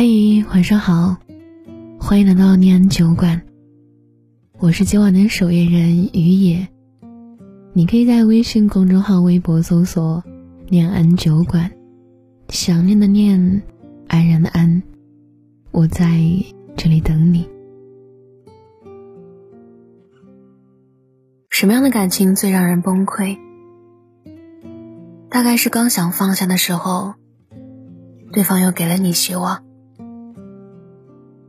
嘿，晚上好，欢迎来到念安酒馆。我是今晚的守夜人于野，你可以在微信公众号、微博搜索“念安酒馆”，想念的念，安然的安，我在这里等你。什么样的感情最让人崩溃？大概是刚想放下的时候，对方又给了你希望。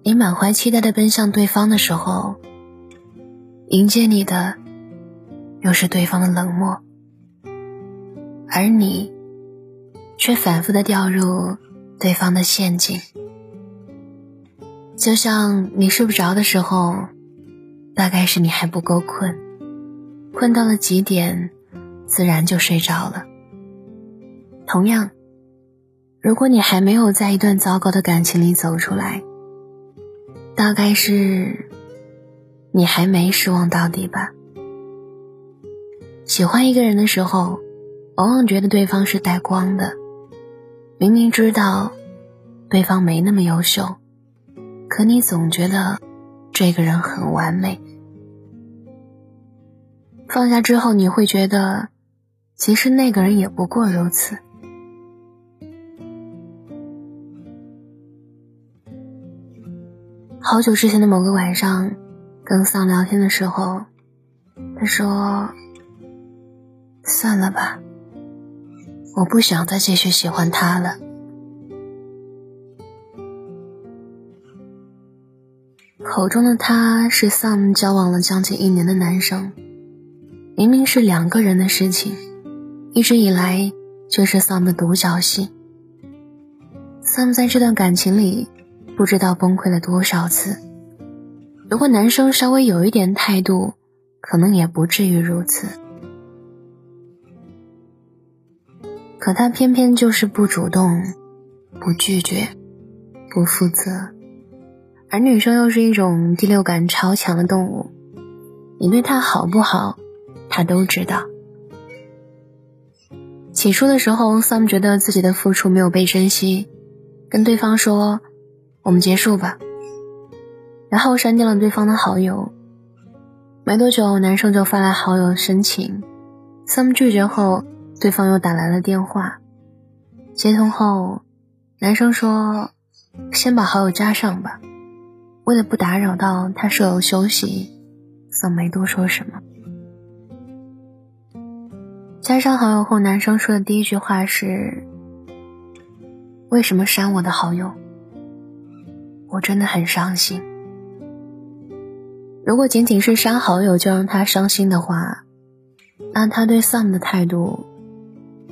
你满怀期待的奔向对方的时候，迎接你的又是对方的冷漠，而你却反复的掉入对方的陷阱。就像你睡不着的时候，大概是你还不够困，困到了极点，自然就睡着了。同样，如果你还没有在一段糟糕的感情里走出来，大概是你还没失望到底吧。喜欢一个人的时候，往往觉得对方是带光的，明明知道对方没那么优秀，可你总觉得这个人很完美。放下之后，你会觉得，其实那个人也不过如此。好久之前的某个晚上，跟丧聊天的时候，他说：“算了吧，我不想再继续喜欢他了。”口中的他是 Sam 交往了将近一年的男生，明明是两个人的事情，一直以来却是 Sam 的独角戏。Sam 在这段感情里。不知道崩溃了多少次。如果男生稍微有一点态度，可能也不至于如此。可他偏偏就是不主动、不拒绝、不负责，而女生又是一种第六感超强的动物，你对他好不好，他都知道。起初的时候，Sam 觉得自己的付出没有被珍惜，跟对方说。我们结束吧，然后删掉了对方的好友。没多久，男生就发来好友申请，Sam 拒绝后，对方又打来了电话。接通后，男生说：“先把好友加上吧。”为了不打扰到他舍友休息，Sam 没多说什么。加上好友后，男生说的第一句话是：“为什么删我的好友？”我真的很伤心。如果仅仅是删好友就让他伤心的话，那他对 Sam 的态度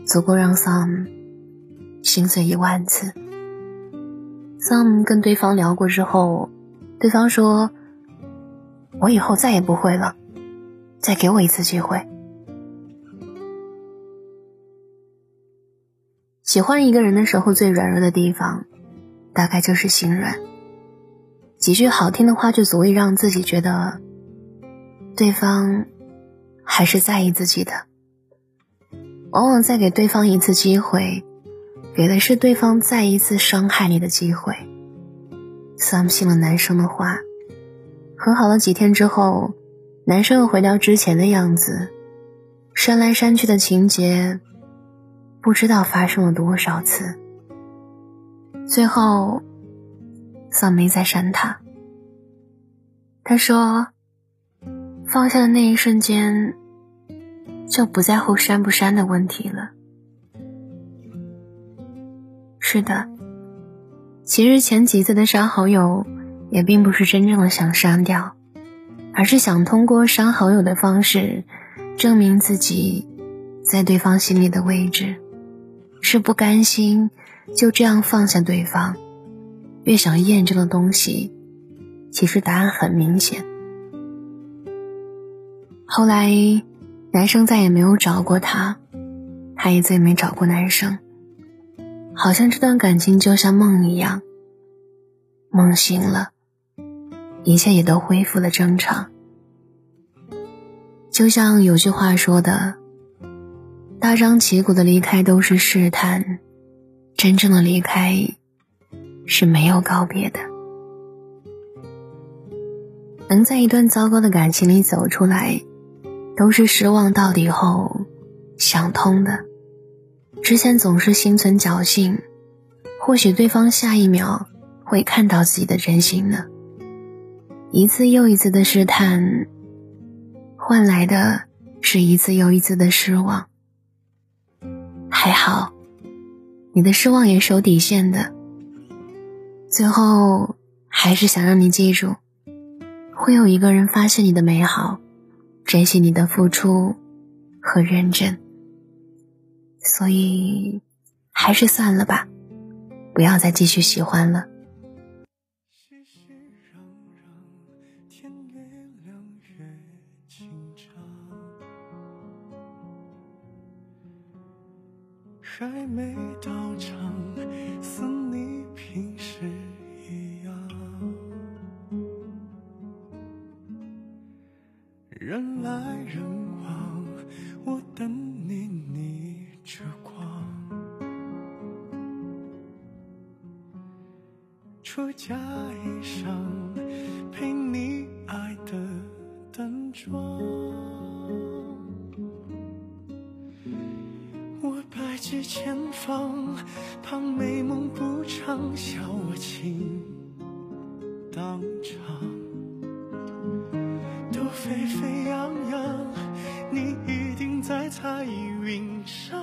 足够让 Sam 心碎一万次。Sam 跟对方聊过之后，对方说：“我以后再也不会了，再给我一次机会。”喜欢一个人的时候，最软弱的地方，大概就是心软。几句好听的话就足以让自己觉得，对方还是在意自己的。往往再给对方一次机会，给的是对方再一次伤害你的机会。Sam 信了男生的话，和好了几天之后，男生又回到之前的样子，删来删去的情节，不知道发生了多少次。最后。算没再删他。他说：“放下的那一瞬间，就不在乎删不删的问题了。”是的，其实前几次的删好友，也并不是真正的想删掉，而是想通过删好友的方式，证明自己在对方心里的位置，是不甘心就这样放下对方。越想验证的东西，其实答案很明显。后来，男生再也没有找过她，她也再也没找过男生。好像这段感情就像梦一样，梦醒了，一切也都恢复了正常。就像有句话说的：“大张旗鼓的离开都是试探，真正的离开。”是没有告别的。能在一段糟糕的感情里走出来，都是失望到底后想通的。之前总是心存侥幸，或许对方下一秒会看到自己的真心呢。一次又一次的试探，换来的是一次又一次的失望。还好，你的失望也是有底线的。最后，还是想让你记住，会有一个人发现你的美好，珍惜你的付出和认真。所以，还是算了吧，不要再继续喜欢了。还没到场，似你平时一样，人来人往，我等你逆着光，出嫁衣裳陪你爱的淡妆。前方，怕美梦不长，笑我情当场。都沸沸扬扬，你一定在彩云上。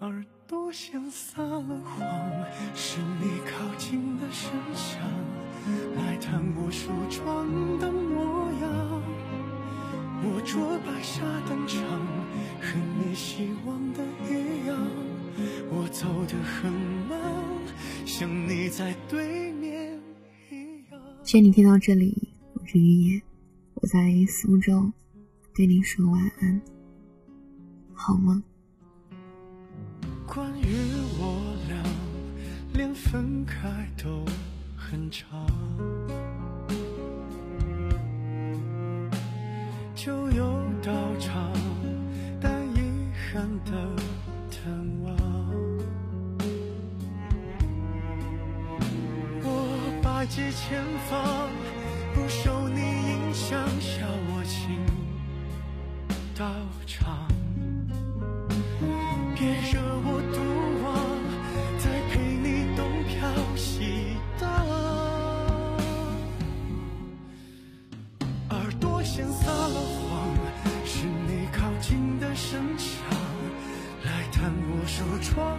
耳朵先撒了谎，是你靠谢谢你听到这里，我是于野，我在苏州，对你说晚安，好吗？关于我俩，连分开都很长。就有到场，带遗憾的探望。我百计千方，不受你影响，笑我情到场。别惹我独往，再陪你东飘西荡。耳朵先撒了谎，是你靠近的声响，来探我梳妆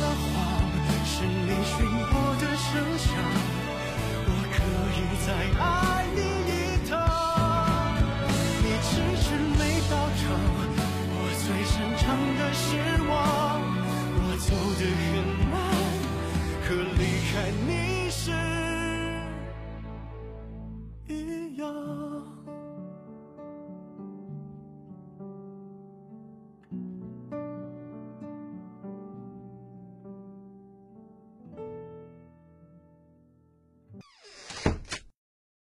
了谎，是你寻我的声响，我可以再爱你一趟。你迟迟没到场，我最擅长的失望，我走得很慢，可离开你。